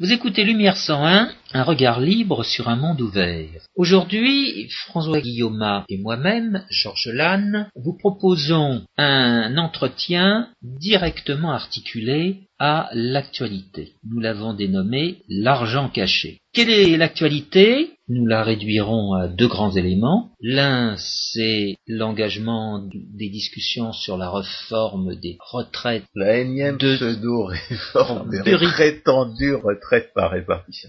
Vous écoutez Lumière 101, un regard libre sur un monde ouvert. Aujourd'hui, François Guillaume et moi-même, Georges Lannes, vous proposons un entretien directement articulé à l'actualité. Nous l'avons dénommé l'argent caché. Quelle est l'actualité? Nous la réduirons à deux grands éléments. L'un, c'est l'engagement des discussions sur la réforme des retraites. La énième de- pseudo-réforme des de prétendues retraites par répartition.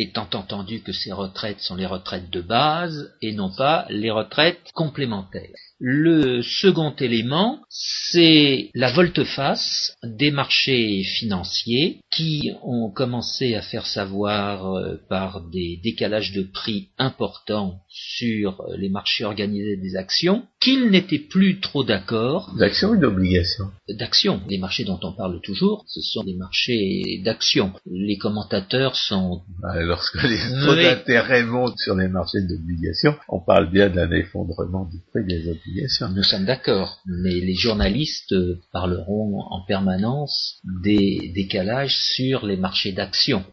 étant entendu que ces retraites sont les retraites de base et non pas les retraites complémentaires. Le second élément, c'est la volte-face des marchés financiers qui ont commencé à faire savoir euh, par des décalages de prix importants sur euh, les marchés organisés des actions qu'ils n'étaient plus trop d'accord D'action ou d'obligation d'actions. Les marchés dont on parle toujours, ce sont des marchés d'actions. Les commentateurs sont Bah, Lorsque les taux d'intérêt montent sur les marchés d'obligations, on parle bien d'un effondrement du prix des obligations. Nous sommes d'accord, mais les journalistes euh, parleront en permanence des décalages sur les marchés d'actions.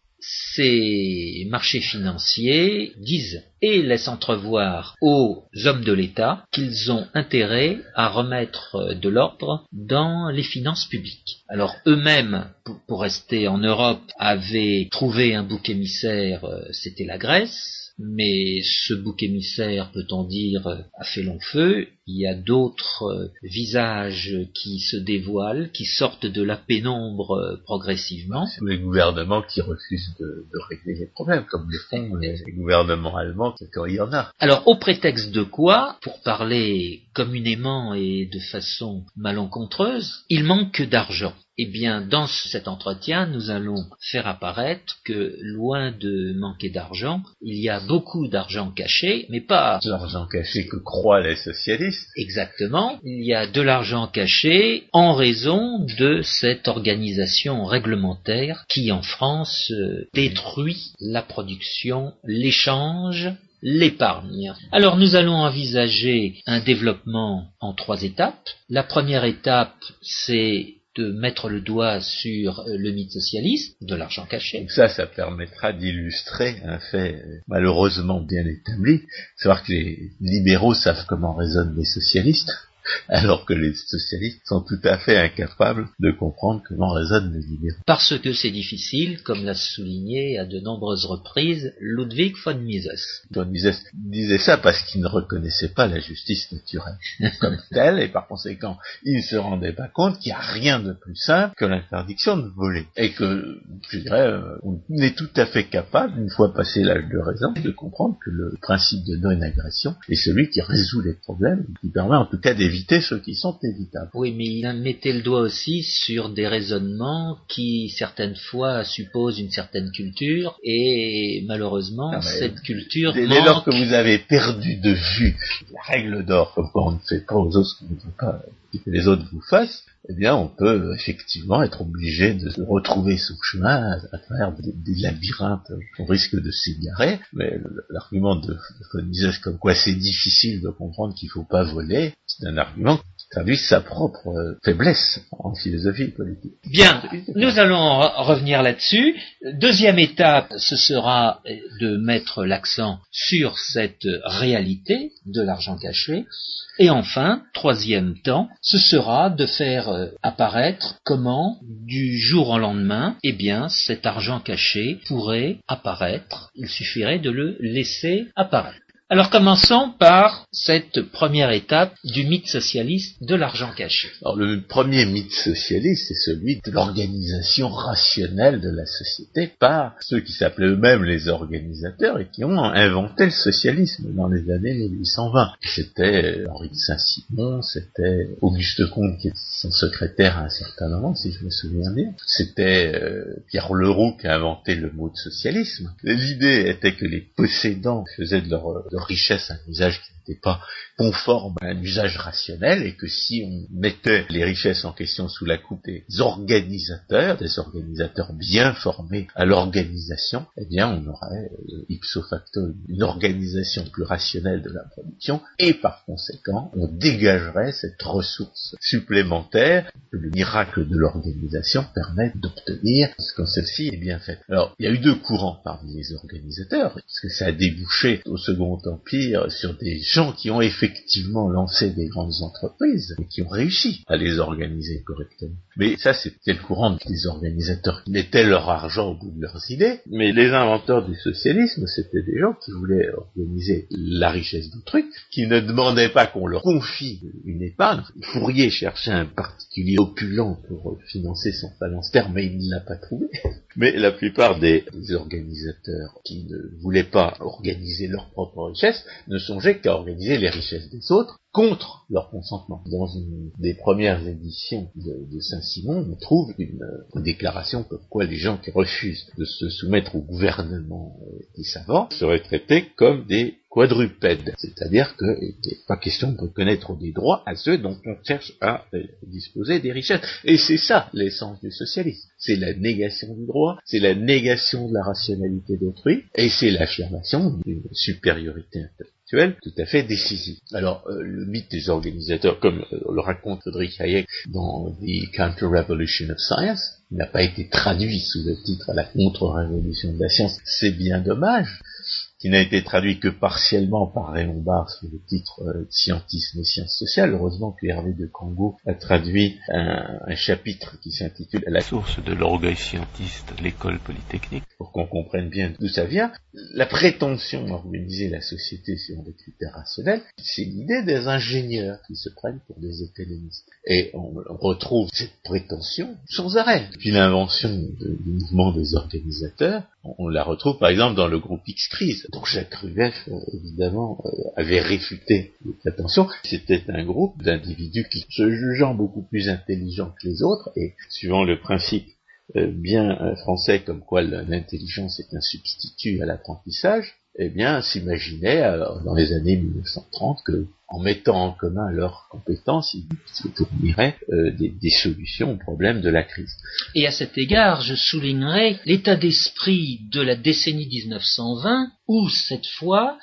Ces marchés financiers disent et laissent entrevoir aux hommes de l'État qu'ils ont intérêt à remettre de l'ordre dans les finances publiques. Alors eux-mêmes, pour, pour rester en Europe, avaient trouvé un bouc émissaire, euh, c'était la Grèce, mais ce bouc émissaire, peut-on dire, a fait long feu. Il y a d'autres euh, visages qui se dévoilent, qui sortent de la pénombre euh, progressivement. Les gouvernements qui refusent de, de régler les problèmes, comme le font les, les gouvernements allemands quand il y en a. Alors, au prétexte de quoi, pour parler communément et de façon malencontreuse, il manque d'argent. Eh bien, dans cet entretien, nous allons faire apparaître que, loin de manquer d'argent, il y a beaucoup d'argent caché, mais pas L'argent caché que croient les socialistes, Exactement. Il y a de l'argent caché en raison de cette organisation réglementaire qui, en France, euh, détruit la production, l'échange, l'épargne. Alors nous allons envisager un développement en trois étapes. La première étape, c'est de mettre le doigt sur euh, le mythe socialiste, de l'argent caché. Donc ça, ça permettra d'illustrer un fait euh, malheureusement bien établi, savoir que les libéraux savent comment raisonnent les socialistes, alors que les socialistes sont tout à fait incapables de comprendre comment raisonnent les libéraux. Parce que c'est difficile, comme l'a souligné à de nombreuses reprises Ludwig von Mises. On disait, disait ça parce qu'ils ne reconnaissaient pas la justice naturelle comme telle, et par conséquent, ils ne se rendaient pas compte qu'il n'y a rien de plus simple que l'interdiction de voler. Et que, je dirais, euh, on est tout à fait capable, une fois passé l'âge de raison, de comprendre que le principe de non-agression est celui qui résout les problèmes, qui permet en tout cas d'éviter ceux qui sont évitables. Oui, mais il mettait le doigt aussi sur des raisonnements qui, certaines fois, supposent une certaine culture, et malheureusement, Ah, cette culture Dès, dès lors que vous avez perdu de vue la règle d'or, comme on ne fait pas aux autres ce que les autres vous fassent, eh bien, on peut effectivement être obligé de retrouver son chemin à, travers des, labyrinthes qu'on risque de s'égarer. Mais l'argument de, de comme quoi c'est difficile de comprendre qu'il faut pas voler, c'est un argument traduit sa propre euh, faiblesse en philosophie politique. Bien, nous allons re- revenir là-dessus. Deuxième étape, ce sera euh, de mettre l'accent sur cette réalité de l'argent caché. Et enfin, troisième temps, ce sera de faire euh, apparaître comment, du jour au lendemain, eh bien, cet argent caché pourrait apparaître. Il suffirait de le laisser apparaître. Alors commençons par cette première étape du mythe socialiste de l'argent caché. Alors le premier mythe socialiste, c'est celui de l'organisation rationnelle de la société par ceux qui s'appelaient eux-mêmes les organisateurs et qui ont inventé le socialisme dans les années 1820. C'était euh, Henri de Saint-Simon, c'était Auguste Comte qui était son secrétaire à un certain moment, si je me souviens bien. C'était euh, Pierre Leroux qui a inventé le mot de socialisme. L'idée était que les possédants faisaient de leur, richesse un usage n'était pas conforme à un usage rationnel et que si on mettait les richesses en question sous la coupe des organisateurs, des organisateurs bien formés à l'organisation, eh bien on aurait euh, ipso facto une organisation plus rationnelle de la production et par conséquent on dégagerait cette ressource supplémentaire que le miracle de l'organisation permet d'obtenir quand celle-ci est bien faite. Alors il y a eu deux courants parmi les organisateurs, parce ça a débouché au Second Empire sur des gens qui ont effectivement lancé des grandes entreprises et qui ont réussi à les organiser correctement. Mais ça, c'était le courant des organisateurs qui mettaient leur argent au bout de leurs idées. Mais les inventeurs du socialisme, c'était des gens qui voulaient organiser la richesse d'autrui, qui ne demandaient pas qu'on leur confie une épargne. Fourier cherchait un particulier opulent pour financer son phalanstère, mais il ne l'a pas trouvé. Mais la plupart des organisateurs qui ne voulaient pas organiser leur propre richesse ne songeaient qu'à les richesses des autres contre leur consentement. Dans une des premières éditions de, Saint-Simon, on trouve une, déclaration comme quoi les gens qui refusent de se soumettre au gouvernement euh, des savants seraient traités comme des quadrupèdes, c'est-à-dire qu'il n'est pas question de reconnaître des droits à ceux dont on cherche à euh, disposer des richesses. Et c'est ça l'essence du socialisme. C'est la négation du droit, c'est la négation de la rationalité d'autrui, et c'est l'affirmation d'une supériorité intellectuelle tout à fait décisif. Alors, euh, le mythe des organisateurs, comme euh, le raconte Friedrich Hayek dans The Counter-Revolution of Science, n'a pas été traduit sous le titre La contre-révolution de la science, c'est bien dommage, qui n'a été traduit que partiellement par Raymond Barre sous le titre euh, Scientisme et sciences sociales. Heureusement que Hervé de Congo a traduit un, chapitre qui s'intitule La source de l'orgueil scientiste, l'école polytechnique, pour qu'on comprenne bien d'où ça vient. La prétention d'organiser la société selon des critères rationnels, c'est l'idée des ingénieurs qui se prennent pour des économistes. Et on, retrouve cette prétention sans arrêt. Puis l'invention du mouvement des organisateurs, on, la retrouve par exemple dans le groupe X-Crise, dont Jacques Rueff, euh, évidemment, euh, avait réfuté les. C'était un groupe d'individus qui, se jugeant beaucoup plus intelligents que les autres, et suivant le principe euh, bien français comme quoi l'intelligence est un substitut à l'apprentissage, eh bien, s'imaginait dans les années 1930 que en mettant en commun leurs compétences, ils se fourniraient euh, des, des, solutions aux problèmes de la crise. Et à cet égard, je soulignerai l'état d'esprit de la décennie 1920, où cette fois,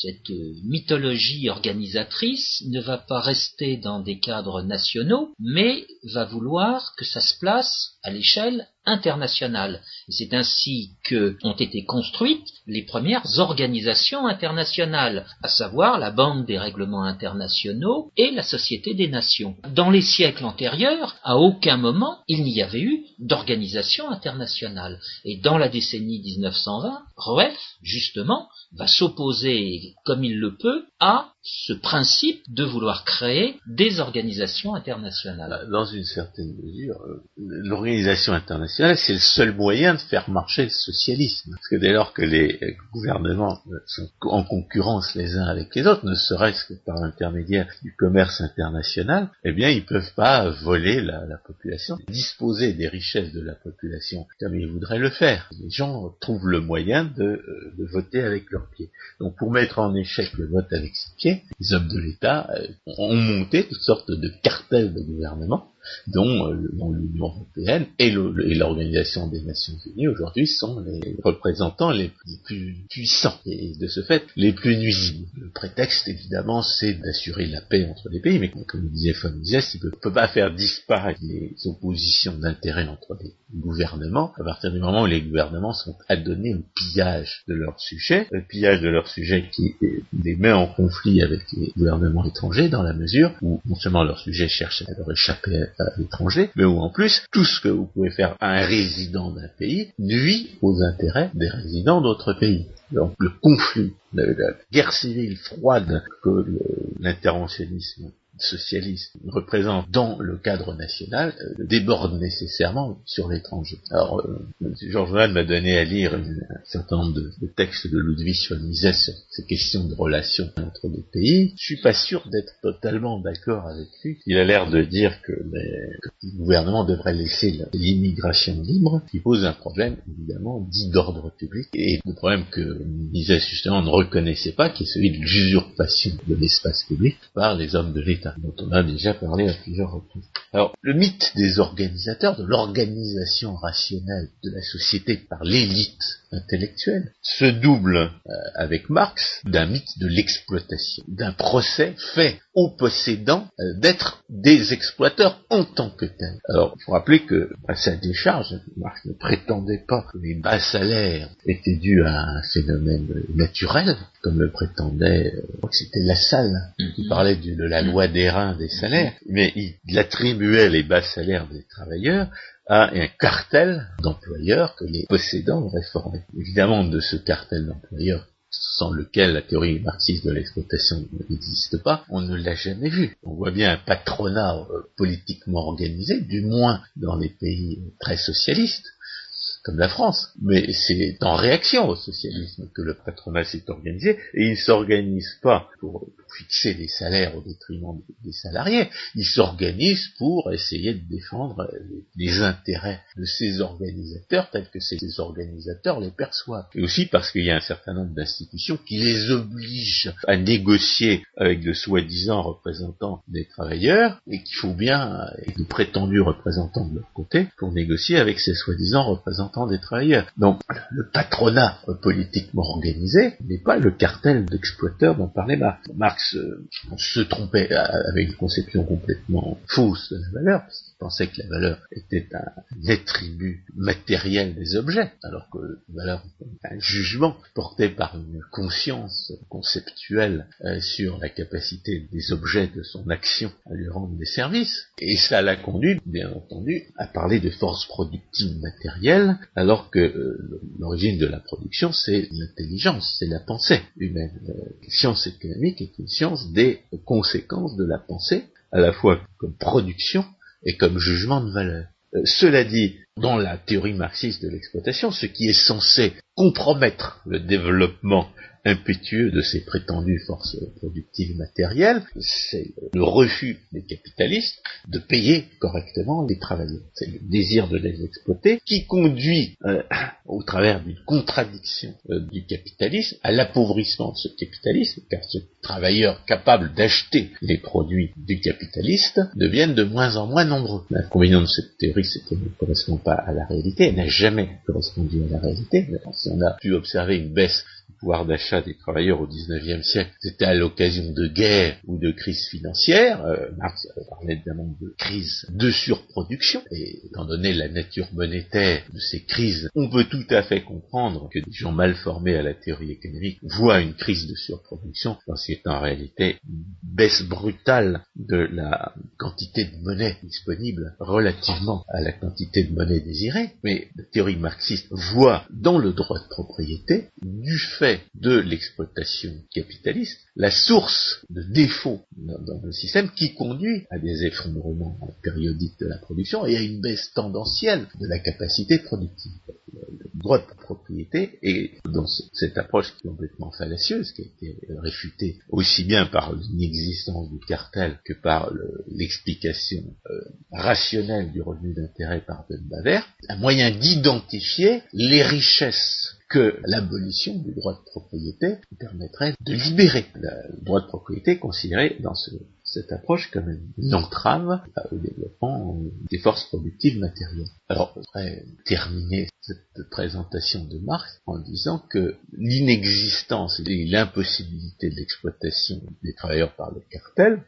cette mythologie organisatrice ne va pas rester dans des cadres nationaux, mais va vouloir que ça se place à l'échelle internationale. C'est ainsi que ont été construites les premières organisations internationales, à savoir la Banque des règlements internationaux et la Société des Nations. Dans les siècles antérieurs, à aucun moment il n'y avait eu d'organisation internationale. Et dans la décennie 1920, Rueff, justement, va s'opposer comme il le peut à ce principe de vouloir créer des organisations internationales. Dans une certaine mesure, euh, l'organisation internationale, c'est le seul moyen de faire marcher le socialisme. Parce que dès lors que les gouvernements sont en concurrence les uns avec les autres, ne serait-ce que par l'intermédiaire du commerce international, eh bien, ils peuvent pas voler la, population, disposer des richesses de la population comme ils voudraient le faire. Les gens trouvent le moyen euh, de voter avec leurs pieds. Donc, pour mettre en échec le vote avec ses pieds, les hommes de l'État euh, ont monté toutes sortes de cartels de gouvernement dont, euh, l'Union européenne et l'Organisation des Nations Unies aujourd'hui sont les représentants les plus puissants et de ce fait les plus nuisibles. Le prétexte évidemment c'est d'assurer la paix entre les pays, mais comme disait Mises, il ne peut pas faire disparaître les oppositions d'intérêt entre les gouvernements à partir du moment où les gouvernements sont adonnés au pillage de leurs sujets, le pillage de leurs sujets qui les met en conflit avec les gouvernements étrangers dans la mesure où non seulement leurs sujets cherchent à leur échapper à l'étranger, mais où en plus, tout ce que vous pouvez faire à un résident d'un pays nuit aux intérêts des résidents d'autres pays. Donc le conflit, la, guerre civile froide que l'interventionnisme socialiste représente dans le cadre national euh, déborde nécessairement sur l'étranger. Alors, euh, Georges Mann m'a donné à lire un certain nombre de, textes de Ludwig von Mises sur ces questions de relations entre les pays. Je suis pas sûr d'être totalement d'accord avec lui. Il a l'air de dire que, le gouvernement devrait laisser l'immigration libre, qui pose un problème évidemment dit d'ordre public et le problème que Mises justement ne reconnaissait pas, qui est celui de l'usurpation de l'espace public par les hommes de l'État dont on a déjà parlé à plusieurs reprises. Alors, le mythe des organisateurs, de l'organisation rationnelle de la société par l'élite intellectuelle, se double euh, avec Marx d'un mythe de l'exploitation, d'un procès fait aux possédants euh, d'être des exploiteurs en tant que tels. Alors, il faut rappeler que à sa décharge, Marx ne prétendait pas que les bas salaires étaient dus à un phénomène naturel, comme le prétendait, euh, je crois que c'était Lassalle, qui mm-hmm. parlait de la loi des reins des salaires, mais il attribuait les bas salaires des travailleurs à un cartel d'employeurs que les possédants auraient formé. Évidemment, de ce cartel d'employeurs sans lequel la théorie marxiste de l'exploitation n'existe pas, on ne l'a jamais vu. On voit bien un patronat euh, politiquement organisé, du moins dans les pays très socialistes, comme la France. Mais c'est en réaction au socialisme que le patronat s'est organisé, et il ne s'organise pas pour, fixer des salaires au détriment des salariés, il s'organise pour essayer de défendre les intérêts de ces organisateurs tels que ces organisateurs les perçoivent. Et aussi parce qu'il y a un certain nombre d'institutions qui les obligent à négocier avec de soi-disant représentants des travailleurs, et qu'il faut bien, et de prétendus représentants de leur côté, pour négocier avec ces soi-disant représentants des travailleurs. Donc, le patronat politiquement organisé n'est pas le cartel d'exploiteurs dont parlait Marx. Marx euh, se trompait euh, avec une conception complètement fausse de la valeur, pensait que la valeur était un attribut matériel des objets, alors que la valeur est un jugement porté par une conscience conceptuelle euh, sur la capacité des objets de son action à lui rendre des services. Et ça l'a conduit, bien entendu, à parler de forces productives matérielles alors que euh, l'origine de la production, c'est l'intelligence, c'est la pensée humaine. La science économique est une science des conséquences de la pensée, à la fois comme production et comme jugement de valeur. Euh, cela dit, dans la théorie marxiste de l'exploitation, ce qui est censé compromettre le développement impétueux de ces prétendues forces productives matérielles, c'est le refus des capitalistes de payer correctement les travailleurs. C'est le désir de les exploiter qui conduit, euh, au travers d'une contradiction euh, du capitalisme, à l'appauvrissement de ce capitalisme, car ce travailleurs capables d'acheter les produits du capitaliste deviennent de moins en moins nombreux. L'inconvénient de cette théorie, c'est qu'elle ne correspond pas à la réalité, elle n'a jamais correspondu à la réalité. Si on a pu observer une baisse pouvoir d'achat des travailleurs au XIXe siècle, c'était à l'occasion de guerres ou de crises financières. Euh, Marx parlait évidemment de crises de surproduction, et étant donné la nature monétaire de ces crises, on peut tout à fait comprendre que des gens mal formés à la théorie économique voient une crise de surproduction lorsqu'il est en réalité une baisse brutale de la quantité de monnaie disponible relativement à la quantité de monnaie désirée. Mais la théorie marxiste voit dans le droit de propriété, du fait de l'exploitation capitaliste la source de défaut dans, le système qui conduit à des effondrements périodiques de la production et à une baisse tendancielle de la capacité productive. Le droit de propriété est dans cette approche complètement fallacieuse qui a été réfutée aussi bien par l'inexistence du cartel que par l'explication euh, rationnelle du revenu d'intérêt par Baver, un moyen d'identifier les richesses que l'abolition du droit de propriété permettrait de libérer. Le droit de propriété considéré dans cette approche comme une entrave au développement des forces productives matérielles. Alors, on pourrait terminer cette présentation de Marx en disant que l'inexistence et l'impossibilité de l'exploitation des travailleurs par le cartel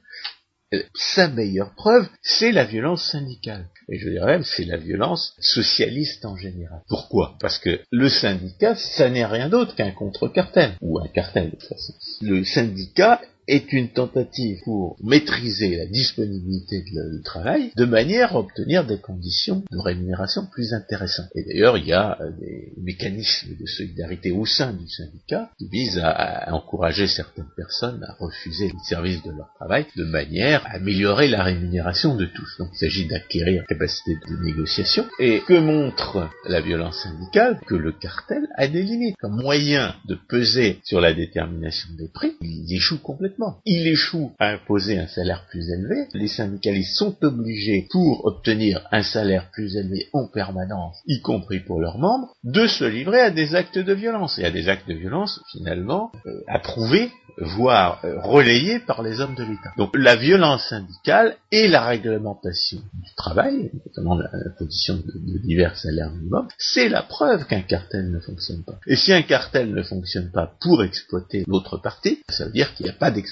sa meilleure preuve, c'est la violence syndicale. Et je dirais même, c'est la violence socialiste en général. Pourquoi? Parce que le syndicat, ça n'est rien d'autre qu'un contre-cartel, ou un cartel de toute façon. Le syndicat est une tentative pour maîtriser la disponibilité du travail de manière à obtenir des conditions de rémunération plus intéressantes. Et d'ailleurs, il y a euh, des mécanismes de solidarité au sein du syndicat qui visent à, encourager certaines personnes à refuser les services de leur travail de manière à améliorer la rémunération de tous. Donc il s'agit d'acquérir capacité de négociation. Et que montre la violence syndicale Que le cartel a des limites. Comme moyen de peser sur la détermination des prix, il échoue complètement. Il échoue à imposer un salaire plus élevé. Les syndicalistes sont obligés, pour obtenir un salaire plus élevé en permanence, y compris pour leurs membres, de se livrer à des actes de violence. Et à des actes de violence, finalement, euh, approuvés voire euh, relayés par les hommes de l'État. Donc la violence syndicale et la réglementation du travail, notamment la, position de, divers salaires minimums, c'est la preuve qu'un cartel ne fonctionne pas. Et si un cartel ne fonctionne pas pour exploiter l'autre partie, ça veut dire qu'il n'y a pas d'exploitation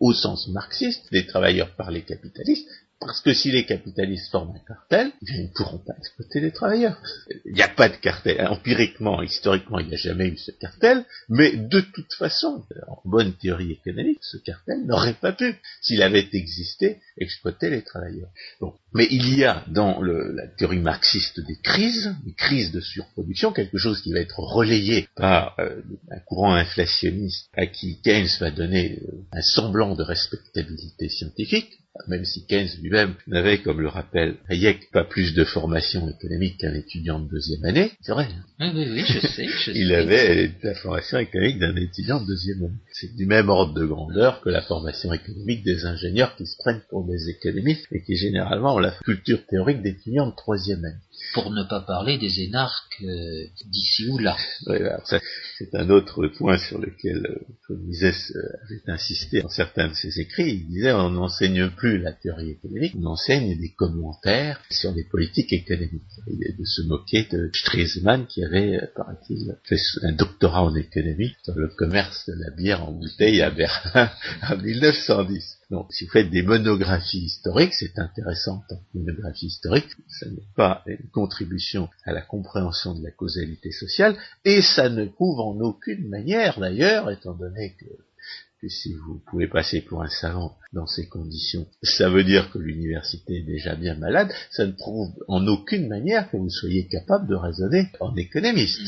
au sens marxiste des travailleurs par les capitalistes, parce que si les capitalistes forment un cartel, ils ne pourront pas exploiter les travailleurs. Il n'y a pas de cartel. Empiriquement, historiquement, il n'y a jamais eu ce cartel, mais de toute façon, en bonne théorie économique, ce cartel n'aurait pas pu, s'il avait existé, exploiter les travailleurs. Mais il y a dans la théorie marxiste des crises, des crises de surproduction, quelque chose qui va être relayé par euh, un courant inflationniste à qui Keynes va donner euh, un semblant de respectabilité scientifique, même si Keynes lui-même n'avait, comme le rappelle Hayek, pas plus de formation économique qu'un étudiant de deuxième année, c'est vrai. Hein. Oui, oui, je sais. Il avait la formation économique d'un étudiant de deuxième année. C'est du même ordre de grandeur que la formation économique des ingénieurs qui se prennent pour des économistes et qui généralement ont la culture théorique d'étudiants de troisième année. Pour ne pas parler des énarques euh, d'ici ou là. c'est un autre point sur lequel euh, euh, avait insisté dans certains de ses écrits. Il disait on n'enseigne plus la théorie économique, on enseigne des commentaires sur les politiques économiques. Il de se moquer de Stresemann qui avait, paraît-il, fait un doctorat en économie sur le commerce de la bière en bouteille à Berlin en 1910. Donc, si vous faites des monographies historiques, c'est intéressant en que monographie historique. Ça n'est pas une contribution à la compréhension de la causalité sociale, et ça ne prouve en aucune manière, d'ailleurs, étant donné que, si vous pouvez passer pour un savant dans ces conditions, ça veut dire que l'université est déjà bien malade, ça ne prouve en aucune manière que vous soyez capable de raisonner en économiste.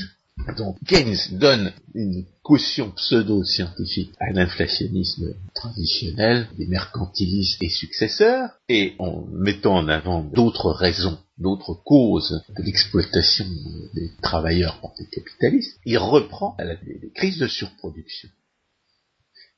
Donc Keynes donne une caution pseudo-scientifique à l'inflationnisme traditionnel des mercantilistes et successeurs, et en mettant en avant d'autres raisons, d'autres causes de l'exploitation des travailleurs par les capitalistes, il reprend la, les crises de surproduction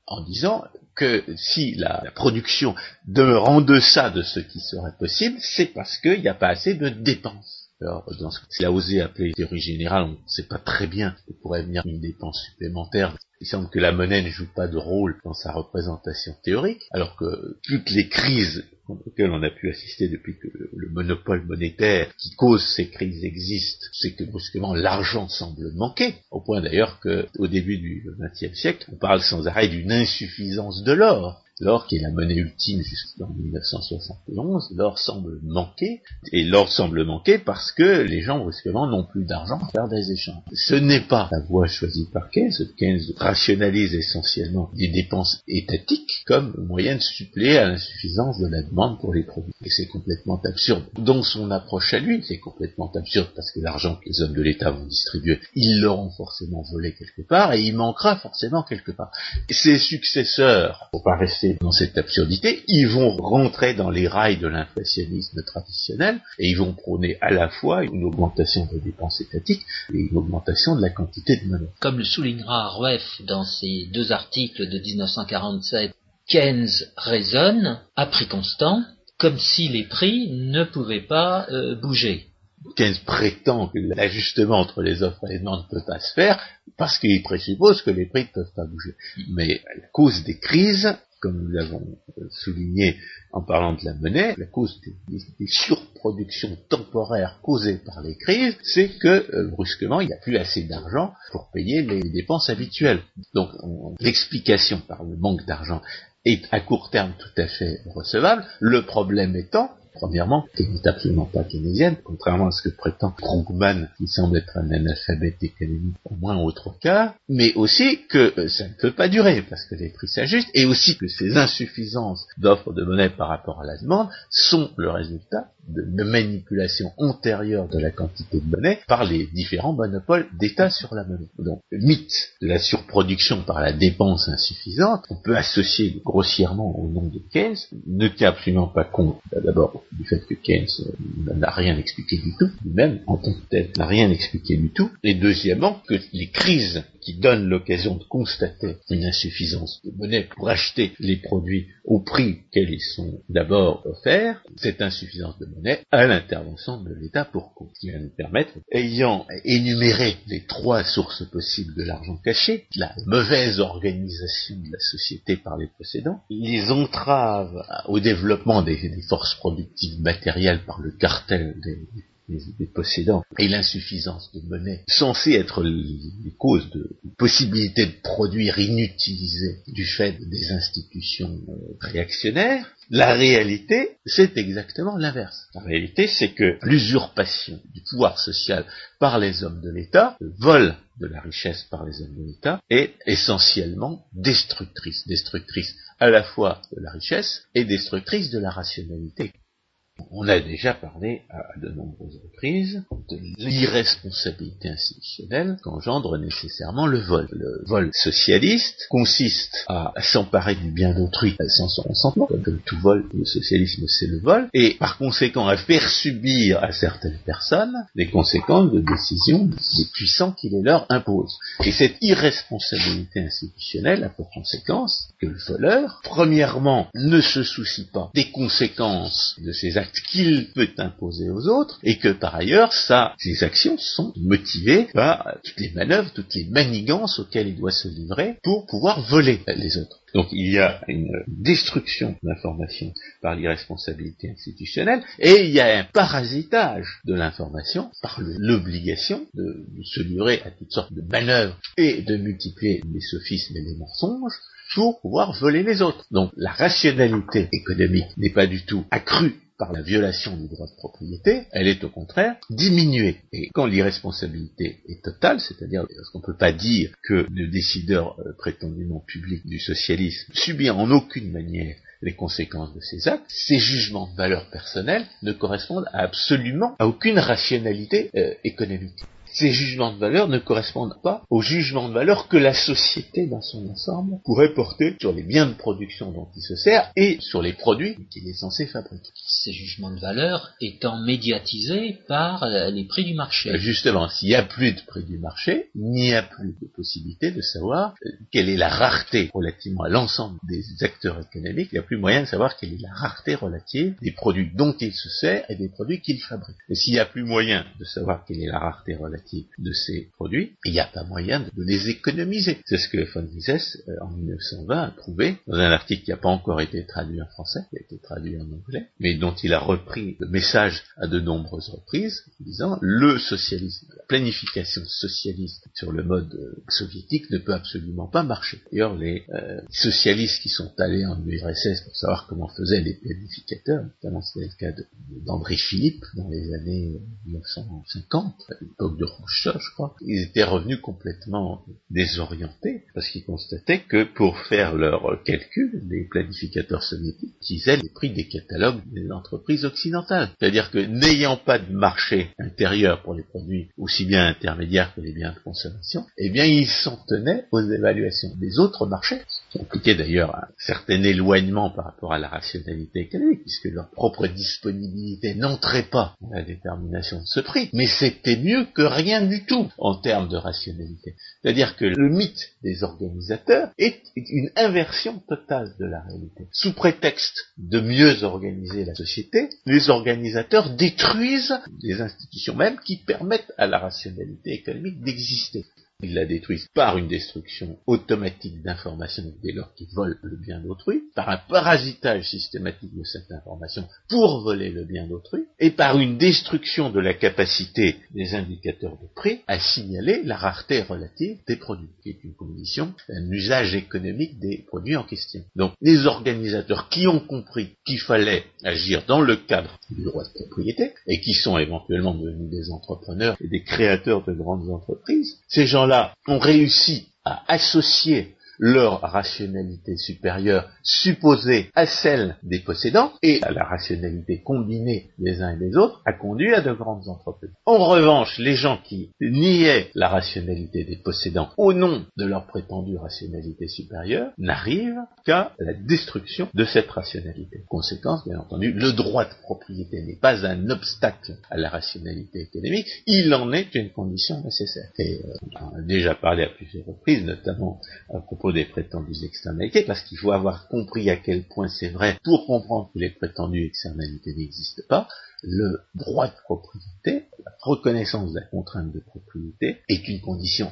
en disant que si la, production demeure en deçà de ce qui serait possible, c'est parce qu'il n'y a pas assez de dépenses. Alors, dans ce qu'il a osé appeler théorie générale, on ne sait pas très bien ce pourrait venir une dépense supplémentaire. Il semble que la monnaie ne joue pas de rôle dans sa représentation théorique, alors que toutes les crises auxquelles on a pu assister depuis que le monopole monétaire qui cause ces crises existe, c'est que brusquement l'argent semble manquer, au point d'ailleurs qu'au début du XXe siècle, on parle sans arrêt d'une insuffisance de l'or. L'or, qui est la monnaie ultime jusqu'en 1971, l'or semble manquer, et l'or semble manquer parce que les gens brusquement n'ont plus d'argent pour faire des échanges. Ce n'est pas la voie choisie par Keynes. Keynes rationalise essentiellement des dépenses étatiques comme moyen de suppléer à l'insuffisance de la demande pour les produits. Et c'est complètement absurde. Dans son approche à lui, c'est complètement absurde parce que l'argent que les hommes de l'État vont distribuer, ils l'auront forcément volé quelque part et il manquera forcément quelque part. Ses successeurs, pour pas rester dans cette absurdité, ils vont rentrer dans les rails de l'inflationnisme traditionnel et ils vont prôner à la fois une augmentation des dépenses étatiques et une augmentation de la quantité de monnaie. Comme le soulignera Rueff dans ses deux articles de 1947, Keynes raisonne à prix constant comme si les prix ne pouvaient pas euh, bouger. Keynes prétend que l'ajustement entre les offres et les demandes ne peut pas se faire parce qu'il présuppose que les prix ne peuvent pas bouger. Mm. Mais la cause des crises, comme nous l'avons euh, souligné en parlant de la monnaie, la cause des, surproductions temporaires causées par les crises, c'est que euh, brusquement, il n'y a plus assez d'argent pour payer les dépenses habituelles. Donc l'explication par le manque d'argent est à court terme tout à fait recevable. Le problème étant Premièrement, qui n'est absolument pas keynésienne, contrairement à ce que prétend Krugman, qui semble être un analphabète économique au moins au trois quarts, mais aussi que euh, ça ne peut pas durer, parce que les prix s'ajustent, et aussi que ces insuffisances d'offres de monnaie par rapport à la demande sont le résultat de manipulation antérieure de la quantité de monnaie par les différents monopoles d'État sur la monnaie. Donc, le mythe de la surproduction par la dépense insuffisante, on peut associer grossièrement au nom de Keynes, ne tient absolument pas compte d'abord du fait que Keynes euh, n'a rien expliqué du tout, lui-même en tant que tel n'a rien expliqué du tout, et deuxièmement que les crises qui donnent l'occasion de constater une insuffisance de monnaie pour acheter les produits au prix qu'elles sont d'abord offerts, cette insuffisance de monnaie à l'intervention de l'État pour cause, qui va nous permettre, ayant énuméré les trois sources possibles de l'argent caché, la mauvaise organisation de la société par les possédants, les entraves au développement des forces productives matérielles par le cartel des, des, possédants et l'insuffisance de monnaie, censées être les causes de possibilité de produire inutilisées du fait des institutions euh, réactionnaires, la réalité, c'est exactement l'inverse. La réalité, c'est que l'usurpation du pouvoir social par les hommes de l'État, le vol de la richesse par les hommes de l'État, est essentiellement destructrice. Destructrice à la fois de la richesse et destructrice de la rationalité. On a déjà parlé à de nombreuses reprises de l'irresponsabilité institutionnelle qu'engendre nécessairement le vol. Le vol socialiste consiste à s'emparer du bien d'autrui sans son consentement, comme tout vol, le socialisme c'est le vol, et par conséquent à faire subir à certaines personnes les conséquences de décisions des puissants qui les leur imposent. Et cette irresponsabilité institutionnelle a pour conséquence que le voleur, premièrement, ne se soucie pas des conséquences de ses actes qu'il peut imposer aux autres, et que par ailleurs, ça, ces actions sont motivées par toutes les manœuvres, toutes les manigances auxquelles il doit se livrer pour pouvoir voler les autres. Donc il y a une destruction de l'information par l'irresponsabilité institutionnelle et il y a un parasitage de l'information par l'obligation de, se livrer à toutes sortes de manœuvres et de multiplier les sophismes et les mensonges pour pouvoir voler les autres. Donc la rationalité économique n'est pas du tout accrue par la violation du droit de propriété, elle est au contraire diminuée. Et quand l'irresponsabilité est totale, c'est-à-dire parce qu'on ne peut pas dire que le décideur euh, prétendument public du socialisme subit en aucune manière les conséquences de ses actes, ces jugements de valeur personnelle ne correspondent absolument à aucune rationalité euh, économique ces jugements de valeur ne correspondent pas aux jugements de valeur que la société dans son ensemble pourrait porter sur les biens de production dont il se sert et sur les produits qu'il est censé fabriquer. Ces jugements de valeur étant médiatisés par les prix du marché. Justement, s'il n'y a plus de prix du marché, il n'y a plus de possibilité de savoir euh, quelle est la rareté relativement à l'ensemble des acteurs économiques. Il n'y a plus moyen de savoir quelle est la rareté relative des produits dont il se sert et des produits qu'il fabrique. Et s'il n'y a plus moyen de savoir quelle est la rareté relative de ces produits, il n'y a pas moyen de les économiser. C'est ce que von Mises, euh, en 1920, a prouvé dans un article qui n'a pas encore été traduit en français, qui a été traduit en anglais, mais dont il a repris le message à de nombreuses reprises, disant le socialisme, la planification socialiste sur le mode euh, soviétique ne peut absolument pas marcher. D'ailleurs, les euh, socialistes qui sont allés en URSS pour savoir comment faisaient les planificateurs, notamment c'était le cas d'André Philippe dans les années 1950, à l'époque de je crois, ils étaient revenus complètement désorientés parce qu'ils constataient que pour faire leurs calculs, les planificateurs soviétiques utilisaient les prix des catalogues des entreprises occidentales. C'est-à-dire que n'ayant pas de marché intérieur pour les produits aussi bien intermédiaires que les biens de consommation, eh bien ils s'en tenaient aux évaluations des autres marchés, qui d'ailleurs un certain éloignement par rapport à la rationalité économique, puisque leur propre disponibilité n'entrait pas dans la détermination de ce prix. Mais c'était mieux que rien rien du tout en termes de rationalité. C'est-à-dire que le mythe des organisateurs est une inversion totale de la réalité. Sous prétexte de mieux organiser la société, les organisateurs détruisent les institutions mêmes qui permettent à la rationalité économique d'exister. Ils la détruisent par une destruction automatique d'informations dès lors qu'ils volent le bien d'autrui, par un parasitage systématique de cette information pour voler le bien d'autrui, et par une destruction de la capacité des indicateurs de prix à signaler la rareté relative des produits, qui est une condition d'un usage économique des produits en question. Donc les organisateurs qui ont compris qu'il fallait agir dans le cadre du droit de propriété, et qui sont éventuellement devenus des entrepreneurs et des créateurs de grandes entreprises, ces gens-là ont réussi à associer leur rationalité supérieure supposée à celle des possédants et à la rationalité combinée des uns et des autres a conduit à de grandes entreprises. En revanche, les gens qui niaient la rationalité des possédants au nom de leur prétendue rationalité supérieure n'arrivent qu'à la destruction de cette rationalité. Conséquence, bien entendu, le droit de propriété n'est pas un obstacle à la rationalité économique, il en est une condition nécessaire. Et euh, on a déjà parlé à plusieurs reprises, notamment à propos des prétendues externalités, parce qu'il faut avoir compris à quel point c'est vrai pour comprendre que les prétendues externalités n'existent pas, le droit de propriété, la reconnaissance de la contrainte de propriété, est une condition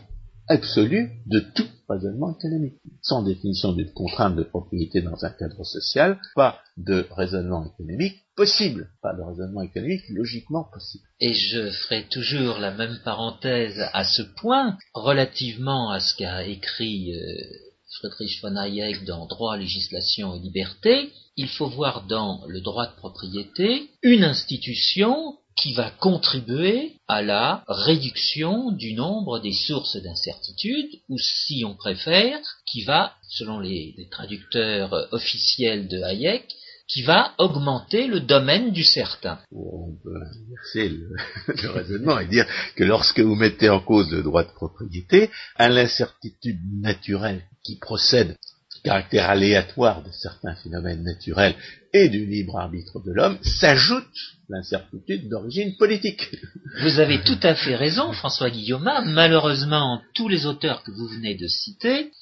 absolue de tout raisonnement économique. Sans définition d'une contrainte de propriété dans un cadre social, pas de raisonnement économique possible, pas de raisonnement économique logiquement possible. Et je ferai toujours la même parenthèse à ce point, relativement à ce qu'a écrit euh, Friedrich von Hayek dans Droit, législation et liberté, il faut voir dans le droit de propriété une institution qui va contribuer à la réduction du nombre des sources d'incertitude, ou si on préfère, qui va, selon les, traducteurs officiels de Hayek, qui va augmenter le domaine du certain. On peut inverser le, raisonnement et dire que lorsque vous mettez en cause le droit de propriété, à l'incertitude naturelle qui procède caractère aléatoire de certains phénomènes naturels et du libre arbitre de l'homme, s'ajoute l'incertitude d'origine politique. Vous avez tout à fait raison, François Guillaume. Malheureusement, tous les auteurs que vous venez de citer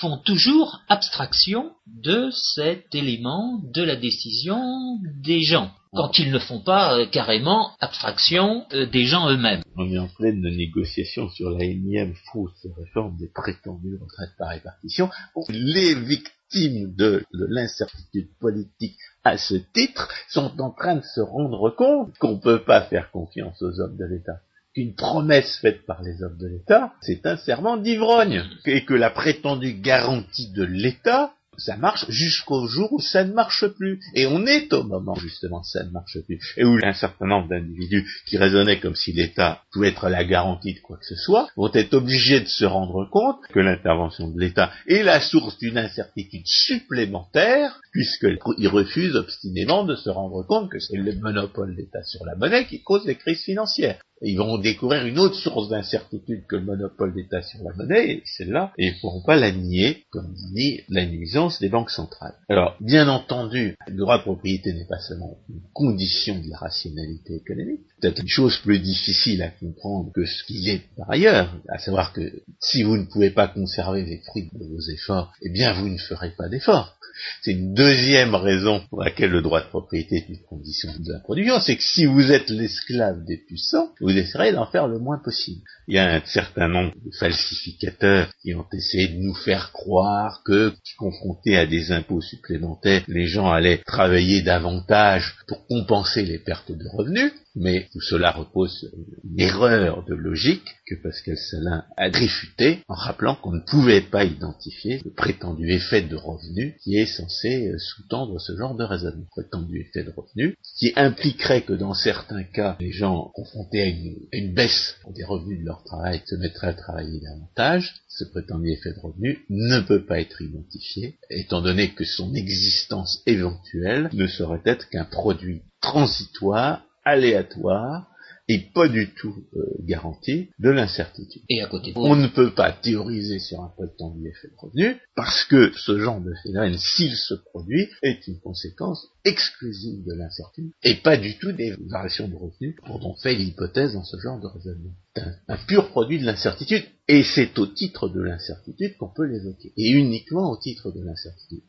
font toujours abstraction de cet élément de la décision des gens, quand ils ne font pas euh, carrément abstraction euh, des gens eux-mêmes. On est en pleine négociation sur la énième fausse réforme des prétendues retraites par répartition. Les victimes de l'incertitude politique à ce titre sont en train de se rendre compte qu'on ne peut pas faire confiance aux hommes de l'État qu'une promesse faite par les hommes de l'État, c'est un serment d'ivrogne, et que la prétendue garantie de l'État ça marche jusqu'au jour où ça ne marche plus. Et on est au moment justement où ça ne marche plus. Et où un certain nombre d'individus qui raisonnaient comme si l'État pouvait être la garantie de quoi que ce soit, vont être obligés de se rendre compte que l'intervention de l'État est la source d'une incertitude supplémentaire, puisqu'ils refusent obstinément de se rendre compte que c'est le monopole d'État sur la monnaie qui cause les crises financières ils vont découvrir une autre source d'incertitude que le monopole d'État sur la monnaie, et celle-là, et ils ne pourront pas la nier, comme nie la nuisance des banques centrales. Alors, bien entendu, le droit de propriété n'est pas seulement une condition de la rationalité économique, peut-être une chose plus difficile à comprendre que ce qu'il est par ailleurs, à savoir que si vous ne pouvez pas conserver les fruits de vos efforts, eh bien vous ne ferez pas d'efforts. C'est une deuxième raison pour laquelle le droit de propriété est une condition de la production, c'est que si vous êtes l'esclave des puissants, vous essaierez d'en faire le moins possible. Il y a un certain nombre de falsificateurs qui ont essayé de nous faire croire que, confrontés à des impôts supplémentaires, les gens allaient travailler davantage pour compenser les pertes de revenus, mais tout cela repose sur une erreur de logique que Pascal Salin a réfuté en rappelant qu'on ne pouvait pas identifier le prétendu effet de revenu qui est censé euh, sous-tendre ce genre de raisonnement. Prétendu effet de revenu qui impliquerait que dans certains cas, les gens confrontés à une, une baisse des revenus de leur travail se mettraient à travailler davantage. Ce prétendu effet de revenu ne peut pas être identifié, étant donné que son existence éventuelle ne saurait être qu'un produit transitoire aléatoire et pas du tout euh, garanti de l'incertitude. Et à côté On ne peut pas théoriser sur un prétendu effet de revenu parce que ce genre de phénomène, s'il se produit, est une conséquence exclusive de l'incertitude et pas du tout des variations de revenus dont on fait l'hypothèse dans ce genre de raisonnement. C'est un, pur produit de l'incertitude et c'est au titre de l'incertitude qu'on peut l'évoquer et uniquement au titre de l'incertitude.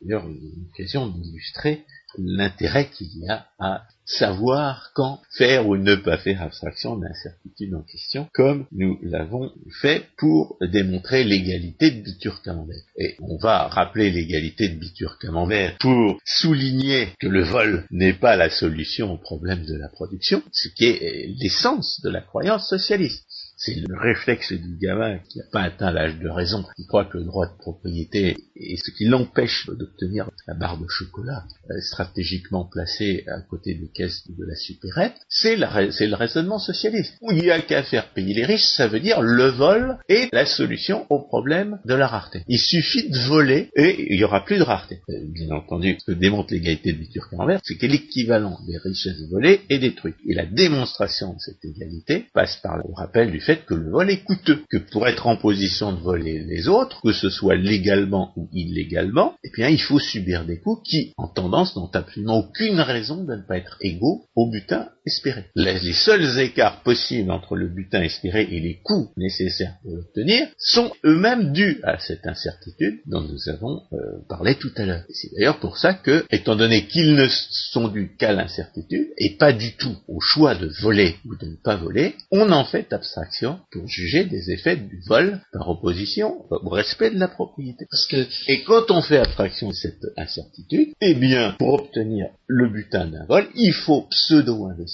D'ailleurs une occasion d'illustrer l'intérêt qu'il y a à savoir quand faire ou ne pas faire abstraction de l'incertitude en question, comme nous l'avons fait pour démontrer l'égalité de Bitur-Camembert. Et on va rappeler l'égalité de Bitur-Camembert pour souligner que le vol n'est pas la solution au problème de la production, ce qui est l'essence de la croyance socialiste. C'est le réflexe du gamin qui n'a pas atteint l'âge de raison, qui croit que le droit de propriété est ce qui l'empêche d'obtenir la barre de chocolat euh, stratégiquement placée à côté des caisses de la supérette. C'est le raisonnement socialiste. Où il n'y a qu'à faire payer les riches, ça veut dire le vol est la solution au problème de la rareté. Il suffit de voler et il n'y aura plus de rareté. Euh, bien entendu, ce que démontre l'égalité de Bitur Camembert, c'est que l'équivalent des richesses volées est détruit. Et la démonstration de cette égalité passe par le rappel du fait que le vol est coûteux, que pour être en position de voler les autres, que ce soit légalement ou illégalement, eh bien il faut subir des coûts qui, en tendance, n'ont absolument aucune raison de ne pas être égaux au butin espéré. Les, seuls écarts possibles entre le butin espéré et les coûts nécessaires pour l'obtenir sont eux-mêmes dus à cette incertitude dont nous avons euh, parlé tout à l'heure. C'est d'ailleurs pour ça que, étant donné qu'ils ne sont dus qu'à l'incertitude et pas du tout au choix de voler ou de ne pas voler, on en fait abstraction pour juger des effets du vol par opposition au respect de la propriété. Parce que, et quand on fait abstraction de cette incertitude, eh bien, pour obtenir le butin d'un vol, il faut pseudo-investir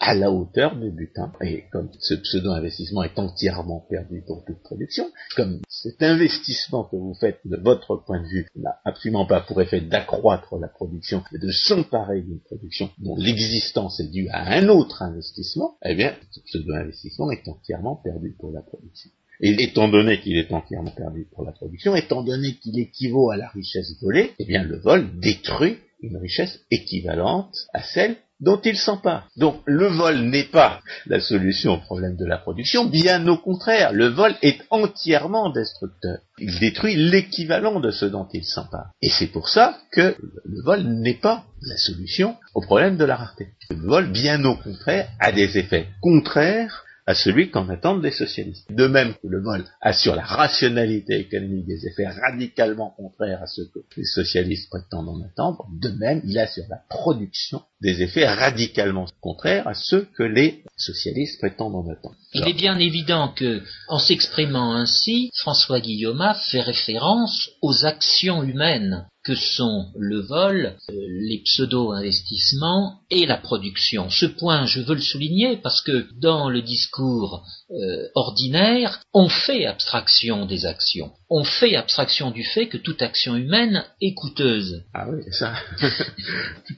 à la hauteur du butin. Et comme ce pseudo-investissement est entièrement perdu pour toute production, comme cet investissement que vous faites de votre point de vue n'a absolument pas pour effet d'accroître la production et de s'emparer d'une production dont l'existence est due à un autre investissement, eh bien, ce pseudo-investissement est entièrement perdu pour la production. Et étant donné qu'il est entièrement perdu pour la production, étant donné qu'il équivaut à la richesse volée, eh bien le vol détruit une richesse équivalente à celle dont il s'empare. Donc le vol n'est pas la solution au problème de la production, bien au contraire, le vol est entièrement destructeur. Il détruit l'équivalent de ce dont il s'empare. Et c'est pour ça que le vol n'est pas la solution au problème de la rareté. Le vol, bien au contraire, a des effets contraires à celui qu'en attendent les socialistes. De même que le vol a sur la rationalité économique des effets radicalement contraires à ceux que les socialistes prétendent en attendre, de même il a sur la production des effets radicalement contraires à ceux que les socialistes prétendent en attendre. Il est bien évident que, en s'exprimant ainsi, François Guillaume fait référence aux actions humaines que sont le vol, euh, les pseudo-investissements et la production. Ce point, je veux le souligner parce que dans le discours euh, ordinaire, on fait abstraction des actions. On fait abstraction du fait que toute action humaine est coûteuse. Ah oui, ça.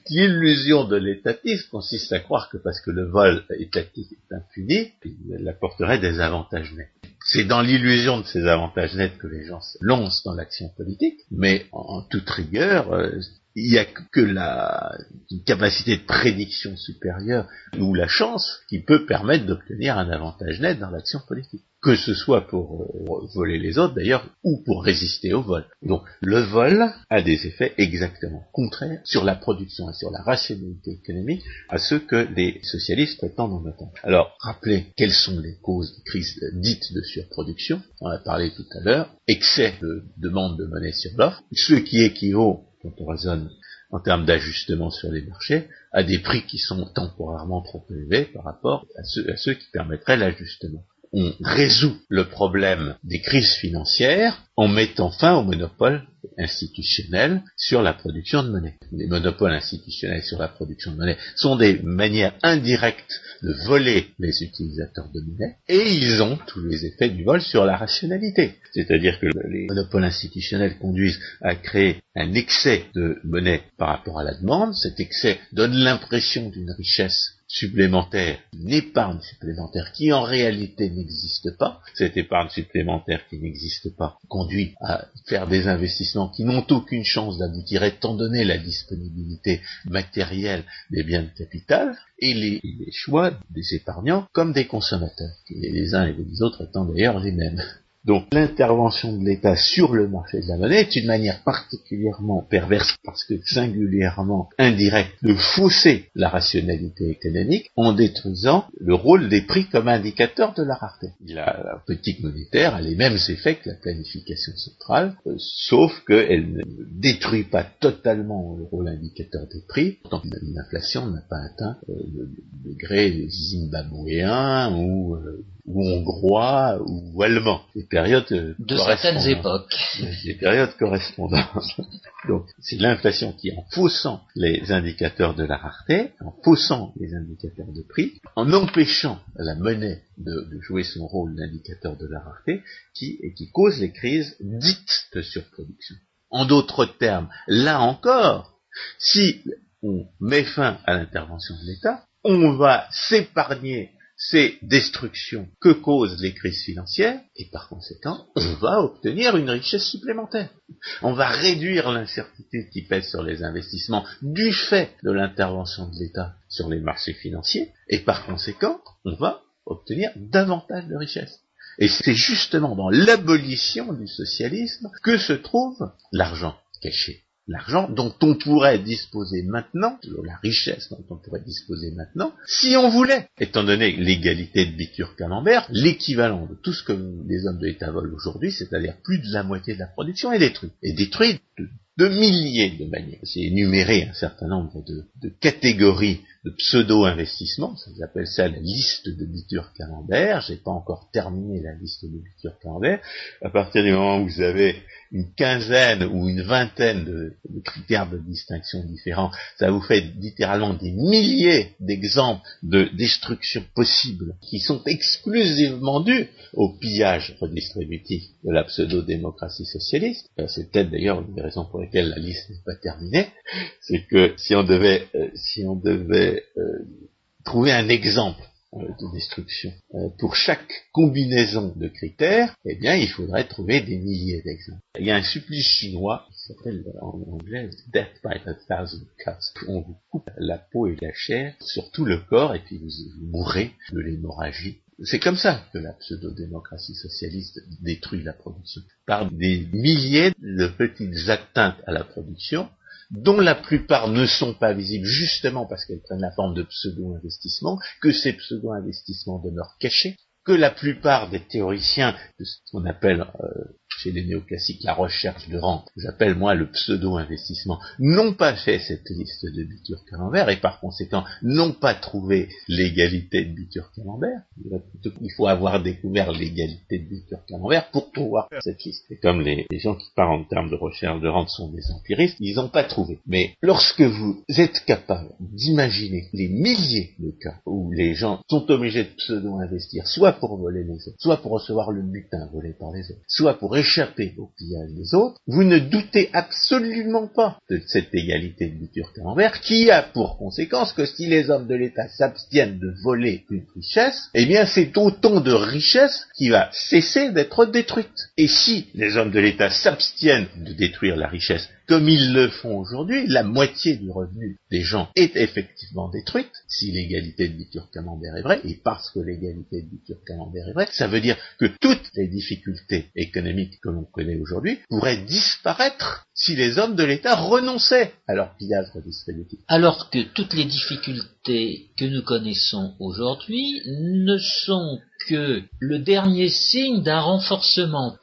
l'illusion de l'étatisme consiste à croire que parce que le vol étatique est infini, il apporterait des avantages nets. C'est dans l'illusion de ces avantages nets que les gens se lancent dans l'action politique, mais en, toute rigueur, euh, il n'y a que la capacité de prédiction supérieure ou la chance qui peut permettre d'obtenir un avantage net dans l'action politique. Que ce soit pour voler les autres d'ailleurs ou pour résister au vol. Donc le vol a des effets exactement contraires sur la production et sur la rationalité économique à ceux que les socialistes prétendent en attendre. Alors rappelez quelles sont les causes des crises dites de surproduction. On a parlé tout à l'heure. Excès de demande de monnaie sur l'offre, ce qui équivaut quand on raisonne en termes d'ajustement sur les marchés, à des prix qui sont temporairement trop élevés par rapport à ceux qui permettraient l'ajustement. On résout le problème des crises financières en mettant fin au monopole institutionnel sur la production de monnaie. Les monopoles institutionnels sur la production de monnaie sont des manières indirectes de voler les utilisateurs de monnaie et ils ont tous les effets du vol sur la rationalité. C'est-à-dire que les monopoles institutionnels conduisent à créer un excès de monnaie par rapport à la demande. Cet excès donne l'impression d'une richesse supplémentaire, une épargne supplémentaire qui en réalité n'existe pas. Cette épargne supplémentaire qui n'existe pas conduit à faire des investissements qui n'ont aucune chance d'aboutir étant donné la disponibilité matérielle des biens de capital et les, choix des épargnants comme des consommateurs, les uns et les autres étant d'ailleurs les mêmes. Donc l'intervention de l'État sur le marché de la monnaie est une manière particulièrement perverse parce que singulièrement indirecte de fausser la rationalité économique en détruisant le rôle des prix comme indicateur de la rareté. La, politique monétaire a les mêmes effets que la planification centrale, euh, sauf qu'elle ne détruit pas totalement le rôle indicateur des prix, tant que l'inflation n'a pas atteint euh, le degré zimbabwéen ou euh, ou hongrois ou allemand. Des périodes euh, de certaines époques. Des périodes correspondantes. Donc c'est l'inflation qui, en faussant les indicateurs de la rareté, en faussant les indicateurs de prix, en empêchant la monnaie de, jouer son rôle d'indicateur de la rareté, qui, et qui cause les crises dites de surproduction. En d'autres termes, là encore, si on met fin à l'intervention de l'État, on va s'épargner ces destructions que causent les crises financières, et par conséquent, on va obtenir une richesse supplémentaire. On va réduire l'incertitude qui pèse sur les investissements du fait de l'intervention de l'État sur les marchés financiers, et par conséquent, on va obtenir davantage de richesses. Et c'est justement dans l'abolition du socialisme que se trouve l'argent caché l'argent dont on pourrait disposer maintenant, la richesse dont on pourrait disposer maintenant, si on voulait, étant donné l'égalité de Bitur-Camembert, l'équivalent de tout ce que les hommes de l'État volent aujourd'hui, c'est-à-dire plus de la moitié de la production, est détruit. Et détruit de, milliers de manières. C'est énuméré un certain nombre de, de catégories de pseudo-investissement, ça s'appelle ça la liste de Bitur Camembert, j'ai pas encore terminé la liste de Bitur Camembert, à partir du moment où vous avez une quinzaine ou une vingtaine de, critères de distinction différents, ça vous fait littéralement des milliers d'exemples de destruction possible qui sont exclusivement dus au pillage redistributif de la pseudo-démocratie socialiste. Euh, c'est peut-être d'ailleurs une des raisons pour la liste n'est pas terminée, c'est que si on devait, euh, si on devait euh, trouver un exemple euh, de destruction. Euh, pour chaque combinaison de critères, eh bien, il faudrait trouver des milliers d'exemples. Il y a un supplice chinois qui s'appelle en anglais Death by a Thousand Cuts. On vous coupe la peau et la chair sur tout le corps et puis vous, vous mourrez de l'hémorragie c'est comme ça que la pseudo-démocratie socialiste détruit la production, par des milliers de petites atteintes à la production, dont la plupart ne sont pas visibles justement parce qu'elles prennent la forme de pseudo-investissements, que ces pseudo-investissements demeurent cachés, que la plupart des théoriciens de ce qu'on appelle euh, chez les néoclassiques la recherche de rente, j'appelle moi le pseudo-investissement, n'ont pas fait cette liste de Bitur Camembert et par conséquent n'ont pas trouvé l'égalité de Bitur Camembert. Il faut avoir découvert l'égalité de Bitur Camembert pour pouvoir faire cette liste. Et comme les, gens qui parlent en termes de recherche de rente sont des empiristes, ils n'ont pas trouvé. Mais lorsque vous êtes capable d'imaginer les milliers de cas où les gens sont obligés de pseudo-investir, soit pour voler les autres, soit pour recevoir le butin volé par les autres, soit pour au pillage des autres, vous ne doutez absolument pas de cette égalité de buture camembert qui a pour conséquence que si les hommes de l'État s'abstiennent de voler une richesse, eh bien c'est autant de richesse qui va cesser d'être détruite. Et si les hommes de l'État s'abstiennent de détruire la richesse comme ils le font aujourd'hui, la moitié du revenu des gens est effectivement détruite, si l'égalité de Bitur est vraie, et parce que l'égalité de Bitur est vraie, ça veut dire que toutes les difficultés économiques que l'on connaît aujourd'hui pourraient disparaître si les hommes de l'État renonçaient à leur pillage redistributif. Alors que toutes les difficultés que nous connaissons aujourd'hui ne sont que le dernier signe d'un renforcement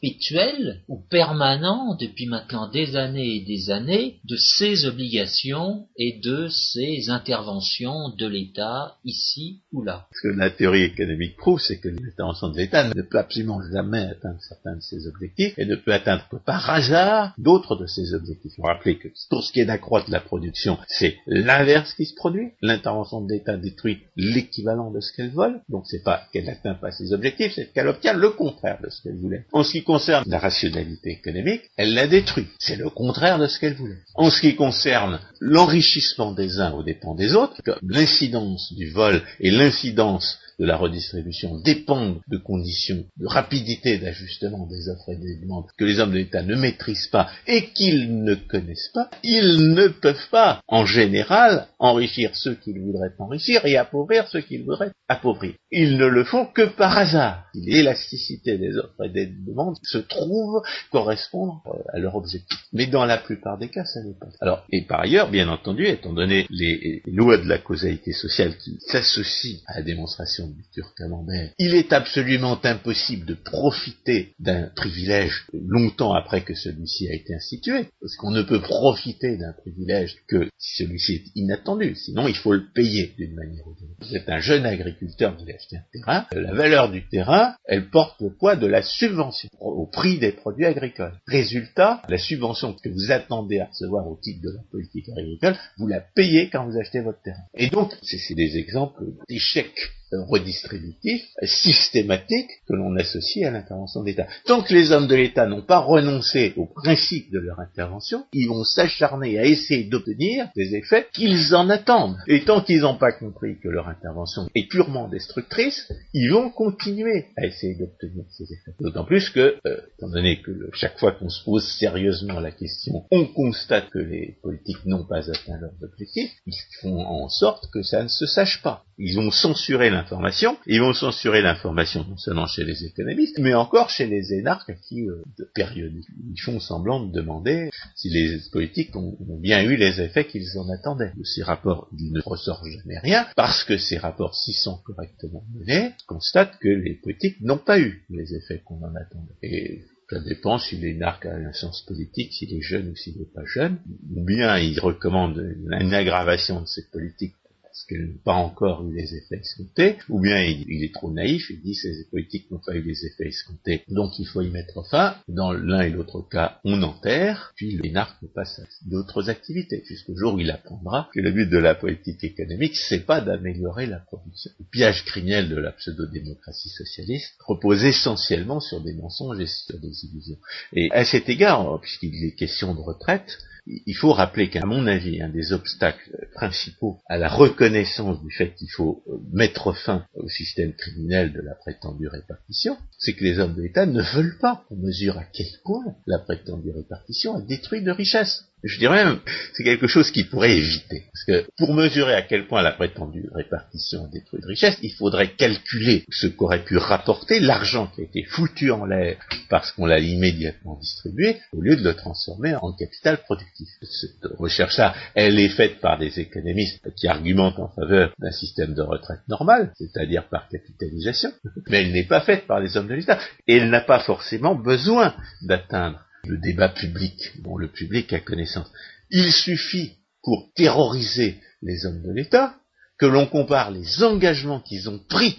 perpétuel ou permanent depuis maintenant des années et des années de ces obligations et de ces interventions de l'État ici ou là. Ce que la théorie économique prouve, c'est que l'intervention de l'État ne peut absolument jamais atteindre certains de ses objectifs et ne peut atteindre que par hasard d'autres de ses objectifs. Il faut rappeler que pour ce qui est d'accroître la production, c'est l'inverse qui se produit. L'intervention de l'État détruit l'équivalent de ce qu'elle vole, donc c'est pas qu'elle n'atteint pas ses objectifs, c'est qu'elle obtient le contraire de ce qu'elle voulait. Concerne la rationalité économique, elle la détruit. C'est le contraire de ce qu'elle voulait. En ce qui concerne l'enrichissement des uns aux dépens des autres, l'incidence du vol et l'incidence de la redistribution dépendent de conditions de rapidité d'ajustement des offres et des demandes que les hommes de l'État ne maîtrisent pas et qu'ils ne connaissent pas, ils ne peuvent pas, en général, enrichir ceux qu'ils voudraient enrichir et appauvrir ceux qu'ils voudraient appauvrir. Ils ne le font que par hasard. L'élasticité des offres et des demandes se trouve correspondre à leur objectif. Mais dans la plupart des cas, ça n'est pas. Alors, et par ailleurs, bien entendu, étant donné les lois de la causalité sociale qui s'associent à la démonstration du camembert, il est absolument impossible de profiter d'un privilège longtemps après que celui-ci a été institué, parce qu'on ne peut profiter d'un privilège que si celui-ci est inattendu, sinon il faut le payer d'une manière ou d'une autre. Vous êtes un jeune agriculteur, vous achetez un terrain, la valeur du terrain, elle porte le poids de la subvention au prix des produits agricoles. Résultat, la subvention que vous attendez à recevoir au titre de la politique agricole, vous la payez quand vous achetez votre terrain. Et donc, c'est des exemples d'échecs redistributif, systématique, que l'on associe à l'intervention de l'État. Tant que les hommes de l'État n'ont pas renoncé au principe de leur intervention, ils vont s'acharner à essayer d'obtenir des effets qu'ils en attendent. Et tant qu'ils n'ont pas compris que leur intervention est purement destructrice, ils vont continuer à essayer d'obtenir ces effets. D'autant plus que, euh, étant donné que chaque fois qu'on se pose sérieusement la question, on constate que les politiques n'ont pas atteint leurs objectifs, ils font en sorte que ça ne se sache pas. Ils ont censuré l'information, ils vont censurer l'information non seulement chez les économistes, mais encore chez les énarques qui, euh, de période, ils font semblant de demander si les politiques ont, bien eu les effets qu'ils en attendaient. De ces rapports, il ne ressort jamais rien, parce que ces rapports, s'ils sont correctement menés, constatent que les politiques n'ont pas eu les effets qu'on en attendait. Et ça dépend si l'énarque a un sens politique, s'il est jeune ou s'il n'est pas jeune. Ou bien il recommande une aggravation de cette politique parce qu'elle n'a pas encore eu les effets escomptés, ou bien il, est trop naïf, il dit ces politiques n'ont pas eu les effets escomptés, donc il faut y mettre fin. Dans l'un et l'autre cas, on enterre, puis l'énarque passe à d'autres activités, jusqu'au jour où il apprendra que le but de la politique économique, c'est pas d'améliorer la production. Le piège criminel de la pseudo-démocratie socialiste repose essentiellement sur des mensonges et sur des illusions. Et à cet égard, puisqu'il est question de retraite, il faut rappeler qu'à mon avis, un des obstacles principaux à la reconnaissance du fait qu'il faut euh, mettre fin au système criminel de la prétendue répartition, c'est que les hommes de l'État ne veulent pas qu'on mesure à quel point la prétendue répartition a détruit de richesses. Je dirais même, c'est quelque chose qu'il pourrait éviter. Parce que pour mesurer à quel point la prétendue répartition détruit de richesse, il faudrait calculer ce qu'aurait pu rapporter l'argent qui a été foutu en l'air parce qu'on l'a immédiatement distribué, au lieu de le transformer en capital productif. Cette recherche-là, elle est faite par des économistes qui argumentent en faveur d'un système de retraite normal, c'est-à-dire par capitalisation, mais elle n'est pas faite par les hommes de l'État. Et elle n'a pas forcément besoin d'atteindre le débat public dont le public a connaissance. Il suffit pour terroriser les hommes de l'État que l'on compare les engagements qu'ils ont pris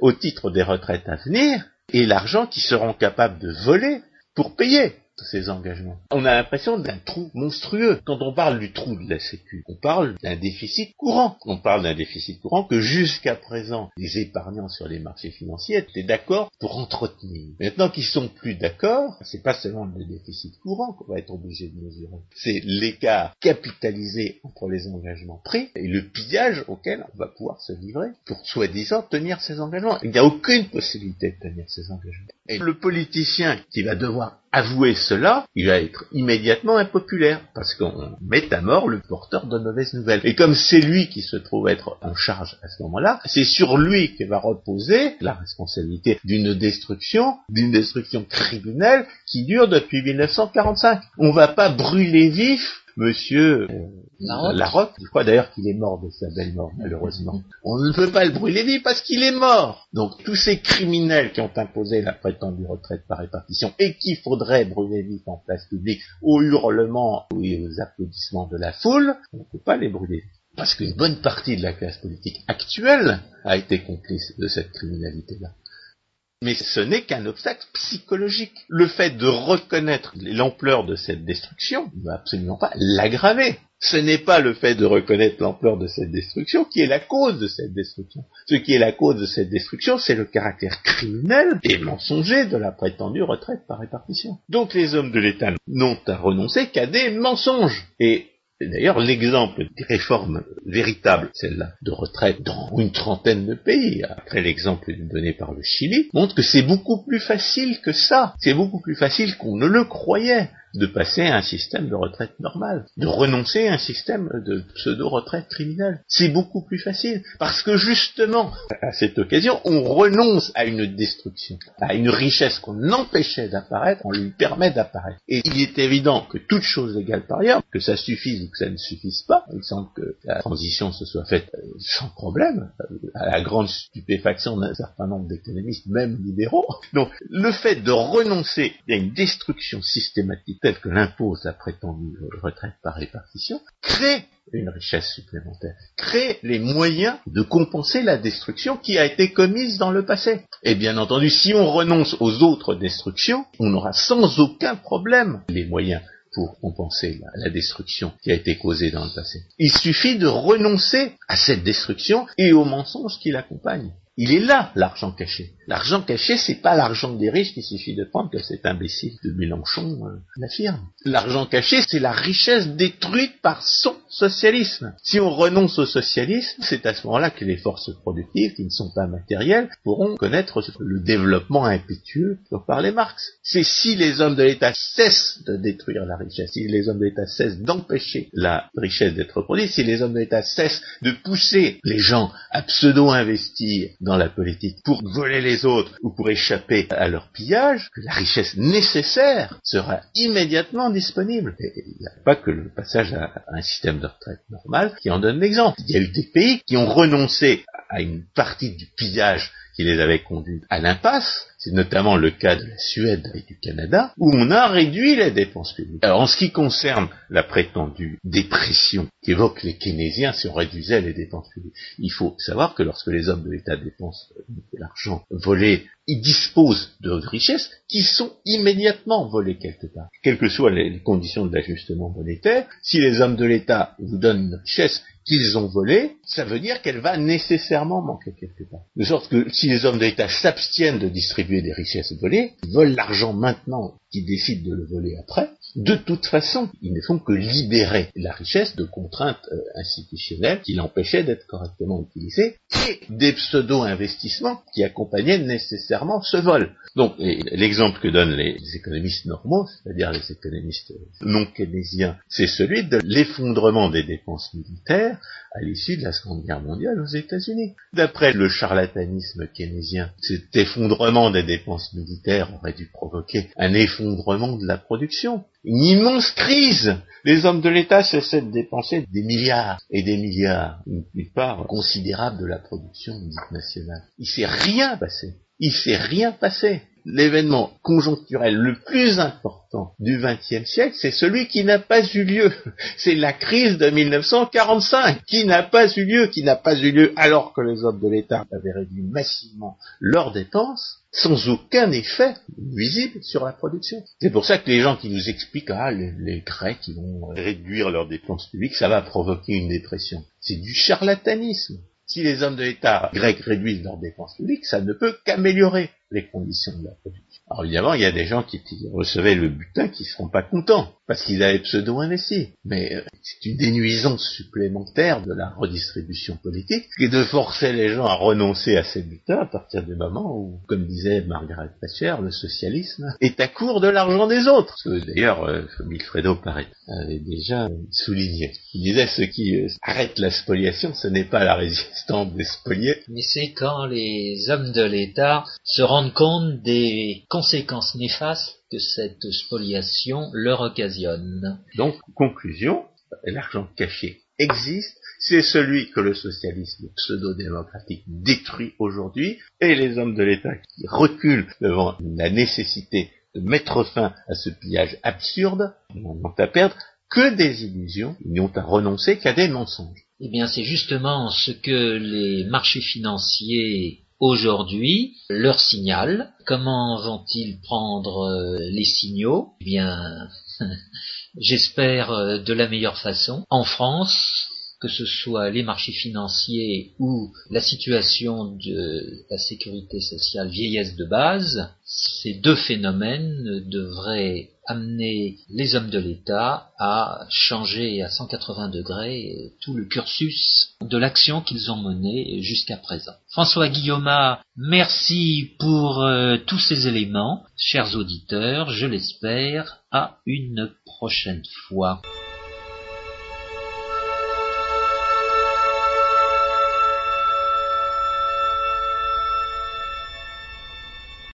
au titre des retraites à venir et l'argent qu'ils seront capables de voler pour payer ces engagements. On a l'impression d'un trou monstrueux. Quand on parle du trou de la Sécu, on parle d'un déficit courant. On parle d'un déficit courant que jusqu'à présent, les épargnants sur les marchés financiers étaient d'accord pour entretenir. Maintenant qu'ils sont plus d'accord, c'est pas seulement le déficit courant qu'on va être obligé de mesurer. C'est l'écart capitalisé entre les engagements pris et le pillage auquel on va pouvoir se livrer pour soi-disant tenir ces engagements. Il n'y a aucune possibilité de tenir ces engagements. Et le politicien qui va devoir avouer cela, il va être immédiatement impopulaire, parce qu'on met à mort le porteur de mauvaises nouvelles. Et comme c'est lui qui se trouve être en charge à ce moment-là, c'est sur lui que va reposer la responsabilité d'une destruction, d'une destruction criminelle qui dure depuis 1945. On va pas brûler vif Monsieur euh, Larocque. Je crois d'ailleurs qu'il est mort de sa belle mort, malheureusement. On ne peut pas le brûler vif parce qu'il est mort. Donc tous ces criminels qui ont imposé la prétendue retraite par répartition et qu'il faudrait brûler vif en place publique au hurlement et aux applaudissements de la foule, on ne peut pas les brûler parce qu'une bonne partie de la classe politique actuelle a été complice de cette criminalité-là. Mais ce n'est qu'un obstacle psychologique. Le fait de reconnaître l'ampleur de cette destruction ne va absolument pas l'aggraver. Ce n'est pas le fait de reconnaître l'ampleur de cette destruction qui est la cause de cette destruction. Ce qui est la cause de cette destruction, c'est le caractère criminel et mensonger de la prétendue retraite par répartition. Donc les hommes de l'État n'ont à renoncer qu'à des mensonges. Et d'ailleurs l'exemple des réformes véritables, celle-là de retraite dans une trentaine de pays, après l'exemple donné par le Chili, montre que c'est beaucoup plus facile que ça. C'est beaucoup plus facile qu'on ne le croyait de passer à un système de retraite normal, de renoncer à un système de pseudo-retraite criminelle. C'est beaucoup plus facile, parce que justement, à cette occasion, on renonce à une destruction, à une richesse qu'on empêchait d'apparaître, on lui permet d'apparaître. Et il est évident que toute chose égale par ailleurs, que ça suffise ou que ça ne suffise pas, il semble que la transition se soit faite euh, sans problème, euh, à la grande stupéfaction d'un certain nombre d'économistes, même libéraux. Donc, le fait de renoncer à une destruction systématique telle que l'impose la prétendue retraite par répartition, crée une richesse supplémentaire, crée les moyens de compenser la destruction qui a été commise dans le passé. Et bien entendu, si on renonce aux autres destructions, on aura sans aucun problème les moyens pour compenser la, destruction qui a été causée dans le passé. Il suffit de renoncer à cette destruction et aux mensonges qui l'accompagnent. Il est là, l'argent caché. L'argent caché, c'est pas l'argent des riches qu'il suffit de prendre que cet imbécile de Mélenchon euh, l'affirme. L'argent caché, c'est la richesse détruite par son socialisme. Si on renonce au socialisme, c'est à ce moment-là que les forces productives, qui ne sont pas matérielles, pourront connaître le développement impétueux dont parlait Marx. C'est si les hommes de l'État cessent de détruire la richesse, si les hommes de l'État cessent d'empêcher la richesse d'être produite, si les hommes de l'État cessent de pousser les gens à pseudo-investir dans la politique pour voler les autres ou pour échapper à leur pillage, que la richesse nécessaire sera immédiatement disponible. Il n'y a pas que le passage à un système de retraite normal qui en donne l'exemple. Il y a eu des pays qui ont renoncé à une partie du pillage qui les avait conduits à l'impasse, c'est notamment le cas de la Suède et du Canada, où on a réduit les dépenses publiques. Alors en ce qui concerne la prétendue dépression qu'évoquent les keynésiens si on réduisait les dépenses publiques, il faut savoir que lorsque les hommes de l'État dépensent de l'argent volé, ils disposent de richesses qui sont immédiatement volées quelque part. Quelles que soient les conditions de l'ajustement monétaire, si les hommes de l'État vous donnent une richesse qu'ils ont volée, ça veut dire qu'elle va nécessairement manquer quelque part. De sorte que si les hommes de l'État s'abstiennent de distribuer des richesses volées, ils volent l'argent maintenant, qu'ils décident de le voler après, de toute façon, ils ne font que libérer la richesse de contraintes euh, institutionnelles qui l'empêchaient d'être correctement utilisée et des pseudo-investissements qui accompagnaient nécessairement ce vol. Donc, l'exemple que donnent les, économistes normaux, c'est-à-dire les économistes non keynésiens, c'est celui de l'effondrement des dépenses militaires à l'issue de la Seconde Guerre mondiale aux États-Unis. D'après le charlatanisme keynésien, cet effondrement des dépenses militaires aurait dû provoquer un effondrement de la production, une immense crise. Les hommes de l'État cessaient de dépenser des milliards et des milliards, une part considérable de la production nationale. Il s'est rien passé il s'est rien passé. L'événement conjoncturel le plus important du XXe siècle, c'est celui qui n'a pas eu lieu. C'est la crise de 1945 qui n'a pas eu lieu, qui n'a pas eu lieu alors que les hommes de l'État avaient réduit massivement leurs dépenses sans aucun effet visible sur la production. C'est pour ça que les gens qui nous expliquent, ah, les, Grecs qui vont réduire leurs dépenses publiques, ça va provoquer une dépression. C'est du charlatanisme. Si les hommes de l'État grecs réduisent leurs dépenses publiques, ça ne peut qu'améliorer les conditions de la production. Alors évidemment, il y a des gens qui, recevaient le butin qui ne seront pas contents, parce qu'ils avaient pseudo-investi. Mais euh, c'est une dénuisance supplémentaire de la redistribution politique, qui est de forcer les gens à renoncer à ces butins à partir du moment où, comme disait Margaret Thatcher, le socialisme est à court de l'argent des autres. Ce que d'ailleurs, euh, Wilfredo Pareto avait déjà souligné. Il disait ce qui euh, arrête la spoliation, ce n'est pas la résistance des spoliés. Mais c'est quand les hommes de l'État se rendent compte des conséquences néfastes que cette spoliation leur occasionne. Donc, conclusion, l'argent caché existe, c'est celui que le socialisme pseudo-démocratique détruit aujourd'hui, et les hommes de l'État qui reculent devant la nécessité de mettre fin à ce pillage absurde, n'ont à perdre que des illusions, ils n'ont à renoncer qu'à des mensonges. Eh bien, c'est justement ce que les marchés financiers aujourd'hui leur signal. Comment vont-ils prendre euh, les signaux? Eh bien, j'espère euh, de la meilleure façon. En France, que ce soit les marchés financiers ou la situation de la sécurité sociale vieillesse de base, ces deux phénomènes devraient amener les hommes de l'État à changer à 180 degrés tout le cursus de l'action qu'ils ont menée jusqu'à présent. François Guillaume, merci pour euh, tous ces éléments. Chers auditeurs, je l'espère, à une prochaine fois.